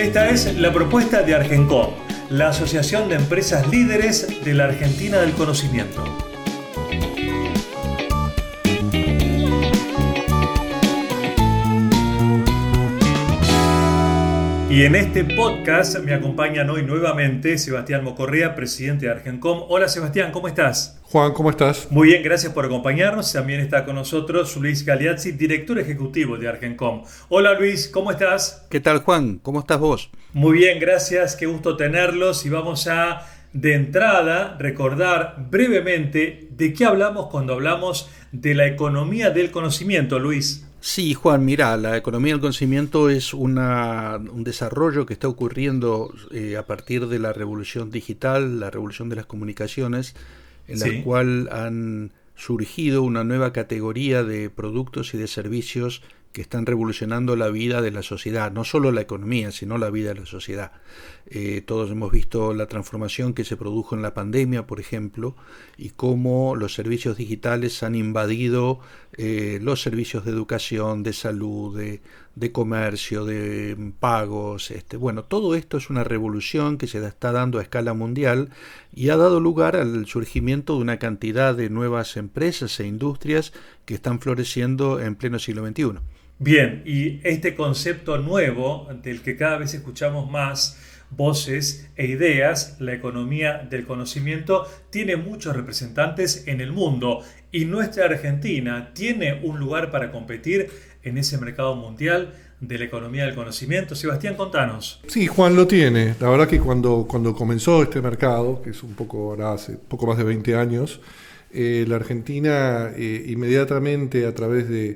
Esta es la propuesta de Argencom, la Asociación de Empresas Líderes de la Argentina del Conocimiento. Y en este podcast me acompañan hoy nuevamente Sebastián Mocorrea, presidente de Argencom. Hola Sebastián, ¿cómo estás? Juan, ¿cómo estás? Muy bien, gracias por acompañarnos. También está con nosotros Luis Galeazzi, director ejecutivo de Argencom. Hola Luis, ¿cómo estás? ¿Qué tal Juan? ¿Cómo estás vos? Muy bien, gracias, qué gusto tenerlos y vamos a de entrada recordar brevemente de qué hablamos cuando hablamos de la economía del conocimiento, Luis. Sí, Juan, mira, la economía del conocimiento es una, un desarrollo que está ocurriendo eh, a partir de la revolución digital, la revolución de las comunicaciones, en la cual han surgido una nueva categoría de productos y de servicios que están revolucionando la vida de la sociedad, no solo la economía, sino la vida de la sociedad. Eh, todos hemos visto la transformación que se produjo en la pandemia, por ejemplo, y cómo los servicios digitales han invadido eh, los servicios de educación, de salud, de, de, comercio, de pagos. Este, bueno, todo esto es una revolución que se está dando a escala mundial y ha dado lugar al surgimiento de una cantidad de nuevas empresas e industrias que están floreciendo en pleno siglo XXI. Bien, y este concepto nuevo del que cada vez escuchamos más voces e ideas, la economía del conocimiento tiene muchos representantes en el mundo y nuestra Argentina tiene un lugar para competir en ese mercado mundial de la economía del conocimiento. Sebastián, contanos. Sí, Juan lo tiene. La verdad que cuando, cuando comenzó este mercado, que es un poco ahora hace poco más de 20 años, eh, la Argentina eh, inmediatamente a través de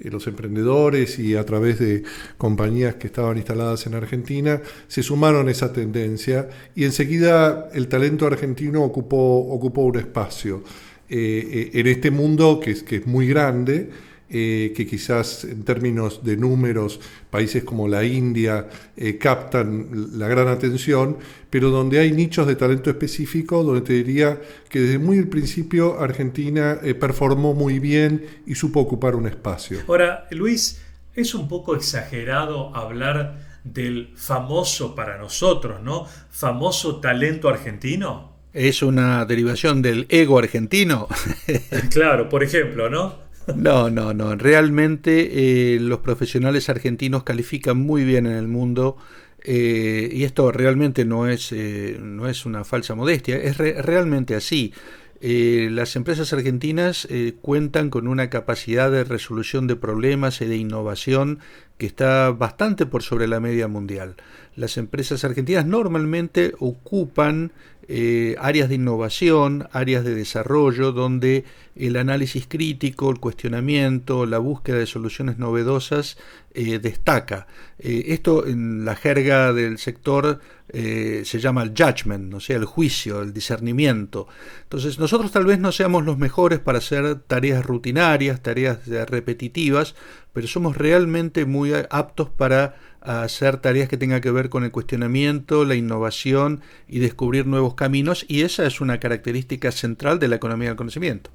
eh, los emprendedores y a través de compañías que estaban instaladas en Argentina se sumaron a esa tendencia y enseguida el talento argentino ocupó, ocupó un espacio en este mundo que es, que es muy grande eh, que quizás en términos de números países como la India eh, captan la gran atención, pero donde hay nichos de talento específico, donde te diría que desde muy el principio Argentina eh, performó muy bien y supo ocupar un espacio. Ahora, Luis, es un poco exagerado hablar del famoso para nosotros, ¿no? Famoso talento argentino. Es una derivación del ego argentino. claro, por ejemplo, ¿no? No, no, no. Realmente eh, los profesionales argentinos califican muy bien en el mundo eh, y esto realmente no es, eh, no es una falsa modestia, es realmente así. las empresas argentinas cuentan con una capacidad de resolución de problemas y de innovación que está bastante por sobre la media mundial. Las empresas argentinas normalmente ocupan eh, áreas de innovación, áreas de desarrollo, donde el análisis crítico, el cuestionamiento, la búsqueda de soluciones novedosas eh, destaca. Eh, esto en la jerga del sector se llama el judgment, o sea, el juicio, el discernimiento. Entonces, nosotros tal vez no seamos los mejores para hacer tareas rutinarias, tareas repetitivas, pero somos realmente muy aptos para hacer tareas que tengan que ver con el cuestionamiento, la innovación y descubrir nuevos caminos, y esa es una característica central de la economía del conocimiento.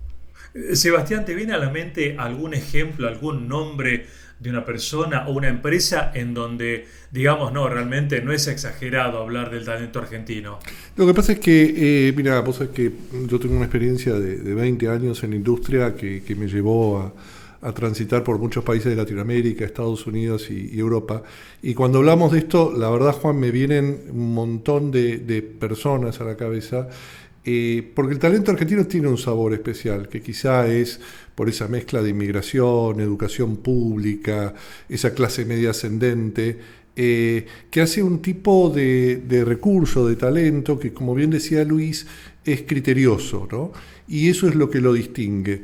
Eh, Sebastián, ¿te viene a la mente algún ejemplo, algún nombre de una persona o una empresa en donde, digamos, no, realmente no es exagerado hablar del talento argentino? Lo que pasa es que, eh, mira, vos sabés que yo tengo una experiencia de, 20 años en industria que me llevó a a transitar por muchos países de Latinoamérica, Estados Unidos y, Europa. Y cuando hablamos de esto, la verdad, Juan, me vienen un montón de, personas a la cabeza, eh, porque el talento argentino tiene un sabor especial, que quizá es por esa mezcla de inmigración, educación pública, esa clase media ascendente, eh, que hace un tipo de, de, recurso, de talento, que como bien decía Luis, es criterioso, ¿no? Y eso es lo que lo distingue.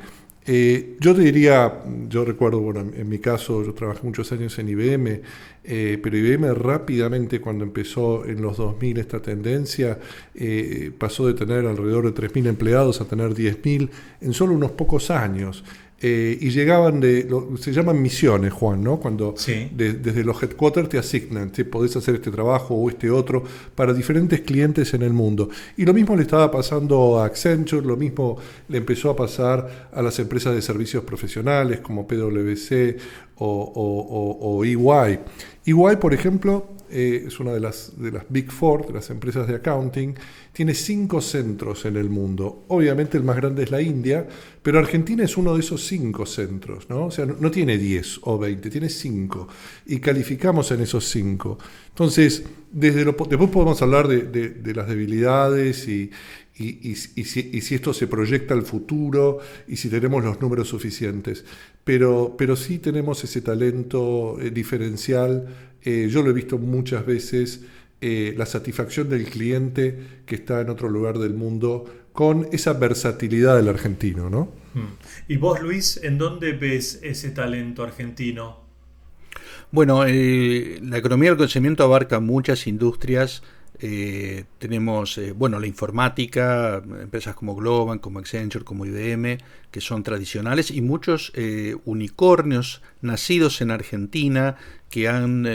Eh, yo te diría, yo recuerdo, bueno, en mi caso, yo trabajé muchos años en IBM, eh, pero IBM rápidamente cuando empezó en los 2000 esta tendencia, eh, pasó de tener alrededor de 3.000 empleados a tener 10.000 en solo unos pocos años. Eh, y llegaban de, se llaman misiones, Juan, ¿no? Cuando desde los headquarters te asignan, te podés hacer este trabajo o este otro para diferentes clientes en el mundo. Y lo mismo le estaba pasando a Accenture, lo mismo le empezó a pasar a las empresas de servicios profesionales como PwC o, o EY. EY, por ejemplo, eh, es una de las, de las Big Four, de las empresas de accounting, tiene cinco centros en el mundo. Obviamente el más grande es la India, pero Argentina es uno de esos cinco centros, ¿no? O sea, no, tiene 10 o 20, tiene cinco. Y calificamos en esos cinco. Entonces, desde lo, después podemos hablar de, las debilidades y, y, si, esto se proyecta al futuro y si tenemos los números suficientes. Pero, pero sí tenemos ese talento eh, diferencial eh, yo lo he visto muchas veces, eh, la satisfacción del cliente que está en otro lugar del mundo con esa versatilidad del argentino, ¿no? Hmm. ¿Y vos, Luis, en dónde ves ese talento argentino? Bueno, eh, la economía del conocimiento abarca muchas industrias eh, tenemos, eh, bueno, la informática, empresas como Globan, como Accenture, como IBM, que son tradicionales, y muchos eh, unicornios nacidos en Argentina que han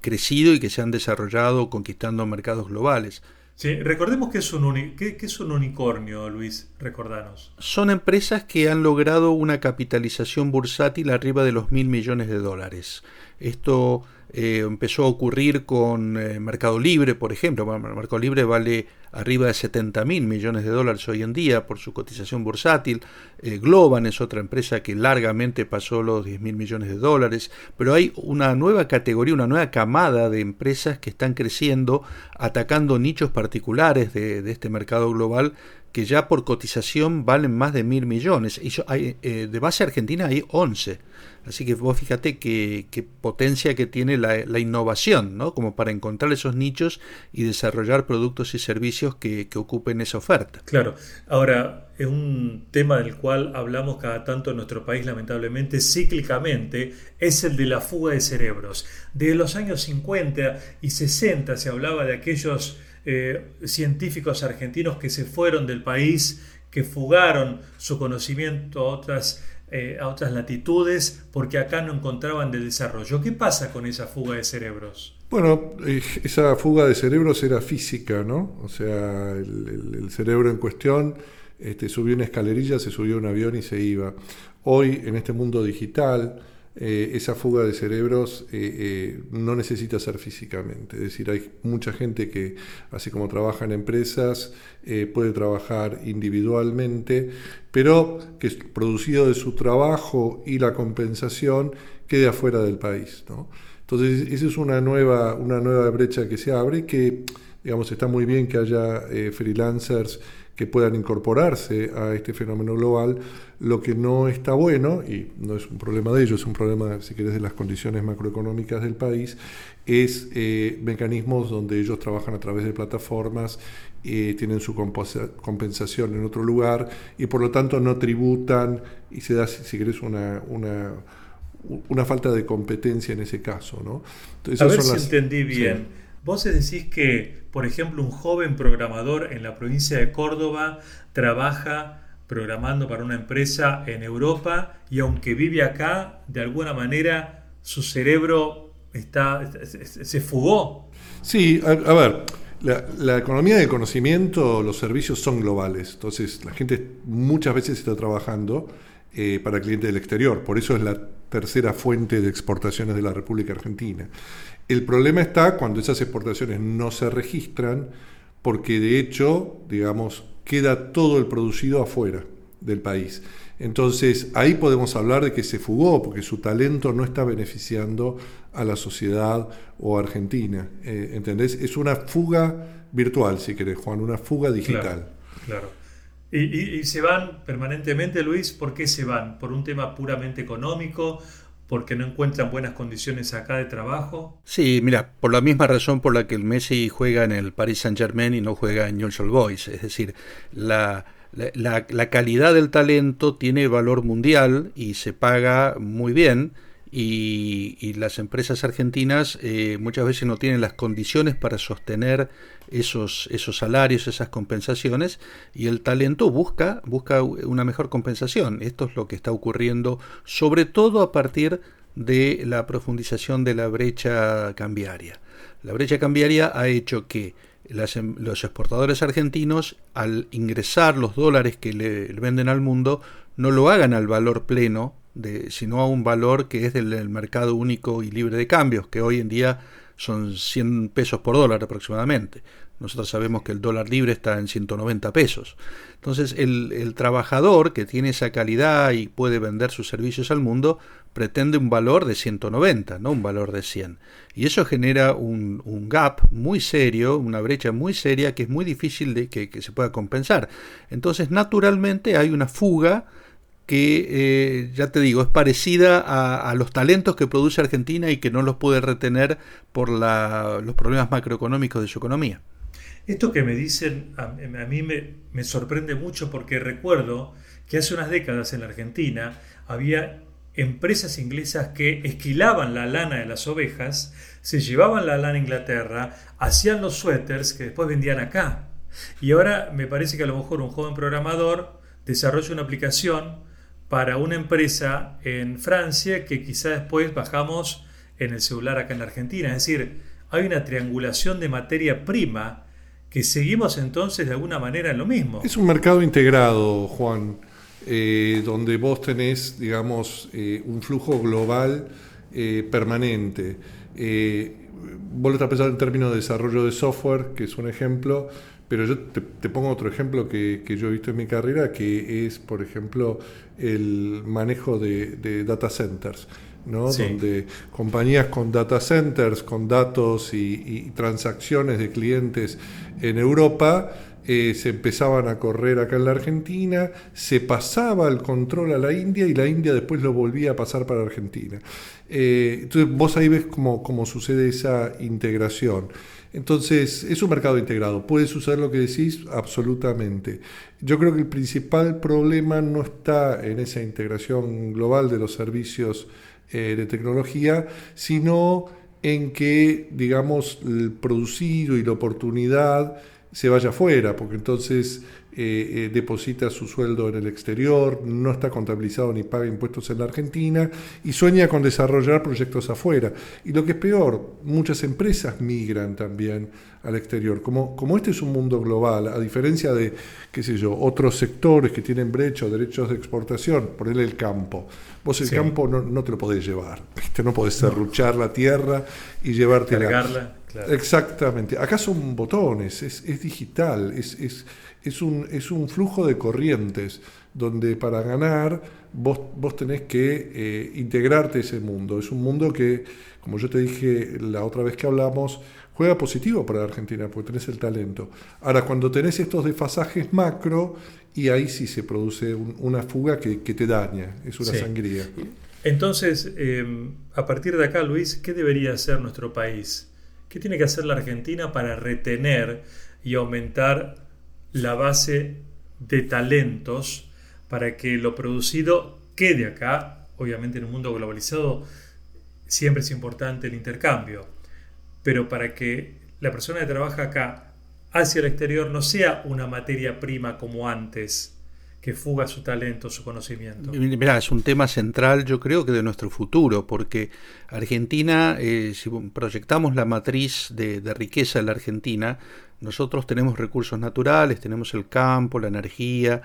crecido y que se han desarrollado conquistando mercados globales. Sí, recordemos que es, un ¿qué, es un unicornio, Luis, recordanos. Son empresas que han logrado una capitalización bursátil arriba de los mil millones de dólares. Esto eh, empezó a ocurrir con eh, Mercado Libre, por ejemplo. Mercado Libre vale arriba de 70 mil millones de dólares hoy en día por su cotización bursátil. Eh, Globan es otra empresa que largamente pasó los 10 mil millones de dólares. Pero hay una nueva categoría, una nueva camada de empresas que están creciendo, atacando nichos particulares de, de este mercado global que ya por cotización valen más de mil millones. Y hay, de base argentina hay 11. Así que vos fíjate qué, potencia que tiene la, innovación, ¿no? Como para encontrar esos nichos y desarrollar productos y servicios que, ocupen esa oferta. Claro. Ahora, es un tema del cual hablamos cada tanto en nuestro país, lamentablemente, cíclicamente, es el de la fuga de cerebros. Desde los años 50 y 60 se hablaba de aquellos eh, científicos argentinos que se fueron del país, que fugaron su conocimiento a otras eh, a otras latitudes porque acá no encontraban de desarrollo. ¿Qué pasa con esa fuga de cerebros? Bueno, eh, esa fuga de cerebros era física, ¿no? O sea, el, cerebro en cuestión este, subió una escalerilla, se subió a un avión y se iba. Hoy, en este mundo digital, eh, esa fuga de cerebros eh, eh, no necesita ser físicamente. Es decir, hay mucha gente que, así como trabaja en empresas, puede trabajar individualmente, pero que producido de su trabajo y la compensación quede afuera del país. Entonces, esa es una nueva, una nueva brecha que se abre que, digamos, está muy bien que haya freelancers que puedan incorporarse a este fenómeno global. Lo que no está bueno, y no es un problema de ellos, es un problema, si querés, de las condiciones macroeconómicas del país, es eh, mecanismos donde ellos trabajan a través de plataformas, eh, tienen su compensación en otro lugar y por lo tanto no tributan y se da, si querés, una, una, una falta de competencia en ese caso. ¿no? a ver si entendí bien. Vos decís que, por ejemplo, un joven programador en la provincia de Córdoba trabaja programando para una empresa en Europa y aunque vive acá, de alguna manera su cerebro está, se fugó. Sí, a, ver, la, economía del conocimiento, los servicios son globales, entonces la gente muchas veces está trabajando eh, para clientes del exterior, por eso es la tercera fuente de exportaciones de la República Argentina. El problema está cuando esas exportaciones no se registran, porque de hecho, digamos, queda todo el producido afuera del país. Entonces, ahí podemos hablar de que se fugó, porque su talento no está beneficiando a la sociedad o a Argentina. Eh, ¿Entendés? Es una fuga virtual, si querés, Juan, una fuga digital. Claro. Y, y, se van permanentemente, Luis, ¿por qué se van? ¿Por un tema puramente económico? porque no encuentran buenas condiciones acá de trabajo? Sí, mira, por la misma razón por la que el Messi juega en el Paris Saint Germain y no juega en Newell's Old Boys, es decir, la, la, calidad del talento tiene valor mundial y se paga muy bien. Y, las empresas argentinas eh, muchas veces no tienen las condiciones para sostener esos, esos salarios, esas compensaciones, y el talento busca, busca una mejor compensación. Esto es lo que está ocurriendo, sobre todo a partir de la profundización de la brecha cambiaria. La brecha cambiaria ha hecho que Em, los exportadores argentinos, al ingresar los dólares que le, venden al mundo, no lo hagan al valor pleno, de, sino a un valor que es del, mercado único y libre de cambios, que hoy en día son 100 pesos por dólar aproximadamente. Nosotros sabemos que el dólar libre está en 190 pesos. Entonces el, trabajador que tiene esa calidad y puede vender sus servicios al mundo pretende un valor de 190, no un valor de 100. Y eso genera un, gap muy serio, una brecha muy seria que es muy difícil de que, se pueda compensar. Entonces naturalmente hay una fuga que, eh, ya te digo, es parecida a, los talentos que produce Argentina y que no los puede retener por los problemas macroeconómicos de su economía. Esto que me dicen a, mí me, sorprende mucho porque recuerdo que hace unas décadas en la Argentina había empresas inglesas que esquilaban la lana de las ovejas, se llevaban la lana a Inglaterra, hacían los suéteres que después vendían acá. Y ahora me parece que a lo mejor un joven programador desarrolla una aplicación para una empresa en Francia que quizá después bajamos en el celular acá en la Argentina. Es decir, hay una triangulación de materia prima que seguimos entonces de alguna manera en lo mismo. Es un mercado integrado, Juan, eh, donde vos tenés, digamos, eh, un flujo global eh, permanente. vos lo estás pensando en términos de desarrollo de software, que es un ejemplo, pero yo te, pongo otro ejemplo que, yo he visto en mi carrera, que es, por ejemplo, el manejo de data centers. donde compañías con data centers, con datos y, transacciones de clientes en Europa, eh, se empezaban a correr acá en la Argentina, se pasaba el control a la India y la India después lo volvía a pasar para Argentina. Eh, entonces vos ahí ves cómo, cómo sucede esa integración. Entonces, es un mercado integrado. ¿Puede suceder lo que decís? Absolutamente. Yo creo que el principal problema no está en esa integración global de los servicios eh, de tecnología, sino en que, digamos, el producido y la oportunidad se vaya afuera, porque entonces eh, eh, deposita su sueldo en el exterior, no está contabilizado ni paga impuestos en la Argentina y sueña con desarrollar proyectos afuera. Y lo que es peor, muchas empresas migran también al exterior. Como, como este es un mundo global, a diferencia de, qué sé yo, otros sectores que tienen brechos, derechos de exportación, ponerle el campo. Vos el campo no, te lo podés llevar, no podés serruchar la tierra y llevarte Cargarla. Exactamente. Acá son botones, es, es digital, es, es, es, un, es un flujo de corrientes donde para ganar vos, vos tenés que eh, integrarte a ese mundo. Es un mundo que, como yo te dije la otra vez que hablamos, juega positivo para la Argentina porque tenés el talento. Ahora, cuando tenés estos desfasajes macro, y ahí sí se produce una fuga que, te daña, es una sangría. Entonces, eh, a partir de acá, Luis, ¿qué debería hacer nuestro país? ¿Qué tiene que hacer la Argentina para retener y aumentar la base de talentos para que lo producido quede acá? Obviamente en un mundo globalizado siempre es importante el intercambio, pero para que la persona que trabaja acá hacia el exterior no sea una materia prima como antes, que fuga su talento, su conocimiento. Mirá, es un tema central, yo creo que de nuestro futuro, porque Argentina, eh, si proyectamos la matriz de, de riqueza de la Argentina, nosotros tenemos recursos naturales, tenemos el campo, la energía,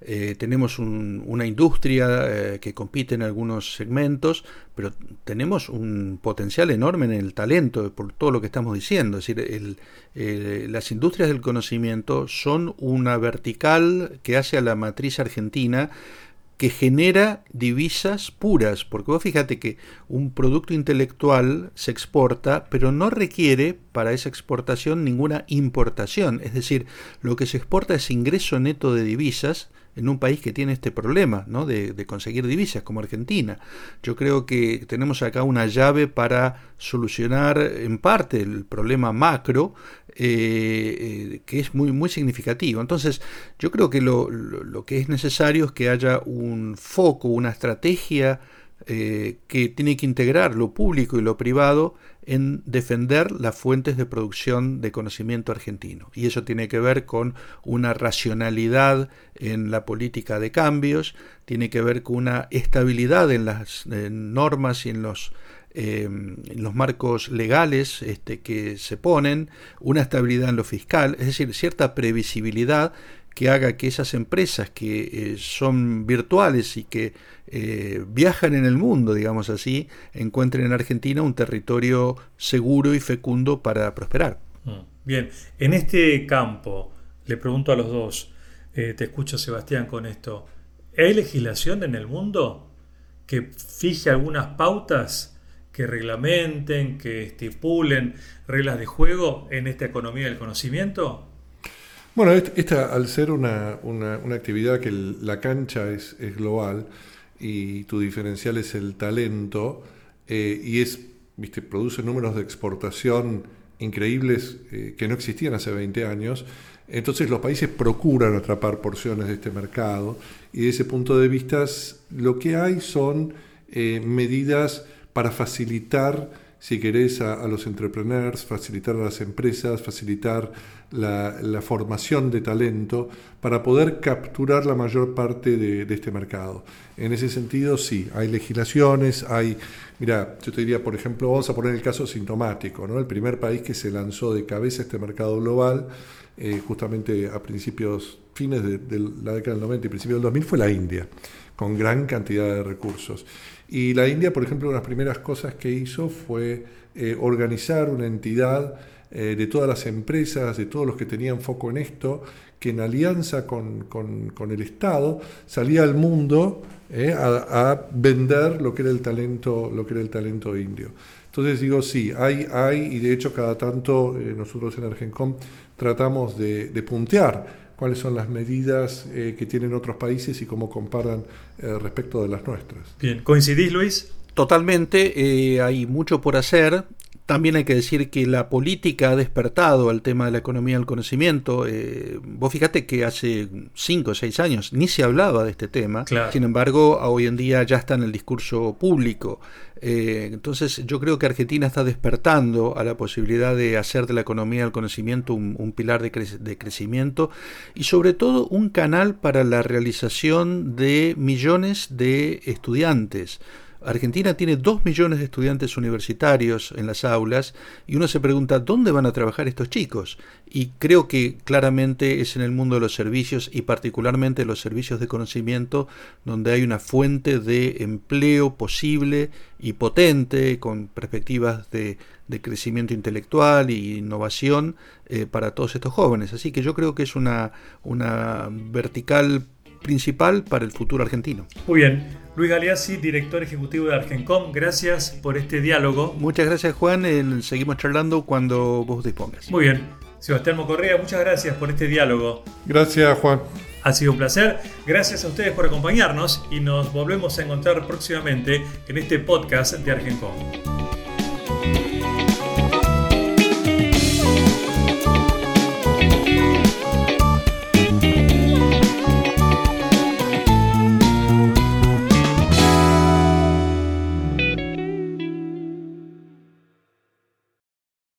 eh, tenemos una industria eh, que compite en algunos segmentos, pero tenemos un potencial enorme en el talento, por todo lo que estamos diciendo. Es decir, las industrias del conocimiento son una vertical que hace a la matriz argentina que genera divisas puras, porque vos fíjate que un producto intelectual se exporta, pero no requiere para esa exportación ninguna importación, es decir, lo que se exporta es ingreso neto de divisas, en un país que tiene este problema ¿no? de, conseguir divisas como Argentina. Yo creo que tenemos acá una llave para solucionar en parte el problema macro, eh, que es muy, muy significativo. Entonces, yo creo que lo que es necesario es que haya un foco, una estrategia, eh, que tiene que integrar lo público y lo privado en defender las fuentes de producción de conocimiento argentino. Y eso tiene que ver con una racionalidad en la política de cambios, tiene que ver con una estabilidad en las normas y en los, em, los marcos legales este, que se ponen, una estabilidad en lo fiscal, es decir, cierta previsibilidad que haga que esas empresas que eh, son virtuales y que eh, viajan en el mundo, digamos así, encuentren en Argentina un territorio seguro y fecundo para prosperar. Mm. Bien, en este campo, le pregunto a los dos, eh, te escucho Sebastián con esto, ¿hay legislación en el mundo que fije algunas pautas? que reglamenten, que estipulen reglas de juego en esta economía del conocimiento? Bueno, esta, al ser una, actividad que la cancha es, global y tu diferencial es el talento eh, y es, viste, produce números de exportación increíbles eh, que no existían hace 20 años, entonces los países procuran atrapar porciones de este mercado y de ese punto de vista lo que hay son eh, medidas para facilitar si querés, a, los entrepreneurs, facilitar a las empresas, facilitar la, formación de talento para poder capturar la mayor parte de, este mercado. En ese sentido, sí, hay legislaciones, hay, mira, yo te diría, por ejemplo, vamos a poner el caso sintomático, ¿no? El primer país que se lanzó de cabeza este mercado global, eh, justamente a principios, fines de, de la década del 90 y principios del 2000, fue la India, con gran cantidad de recursos. Y la India, por ejemplo, una de las primeras cosas que hizo fue eh, organizar una entidad eh, de todas las empresas, de todos los que tenían foco en esto, que en alianza con, el Estado salía al mundo eh, a, vender lo que era el talento, lo que era el talento indio. Entonces digo, sí, hay, hay, y de hecho cada tanto nosotros en Argencom tratamos de, de puntear cuáles son las medidas eh, que tienen otros países y cómo comparan eh, respecto de las nuestras. Bien, ¿coincidís Luis? Totalmente, eh, hay mucho por hacer. También hay que decir que la política ha despertado al tema de la economía del conocimiento. Eh, vos fíjate que hace cinco o seis años ni se hablaba de este tema. Sin embargo, hoy en día ya está en el discurso público. Eh, entonces yo creo que Argentina está despertando a la posibilidad de hacer de la economía del conocimiento un, pilar de, de, crecimiento y sobre todo un canal para la realización de millones de estudiantes. Argentina tiene dos millones de estudiantes universitarios en las aulas y uno se pregunta dónde van a trabajar estos chicos. Y creo que claramente es en el mundo de los servicios y particularmente los servicios de conocimiento donde hay una fuente de empleo posible y potente con perspectivas de, crecimiento intelectual e innovación eh, para todos estos jóvenes. Así que yo creo que es una, una vertical principal para el futuro argentino. Muy bien. Luis Galeazzi, director ejecutivo de Argencom, gracias por este diálogo. Muchas gracias Juan, seguimos charlando cuando vos dispongas. Muy bien. Sebastián Mocorrea, muchas gracias por este diálogo. Gracias Juan. Ha sido un placer. Gracias a ustedes por acompañarnos y nos volvemos a encontrar próximamente en este podcast de Argencom.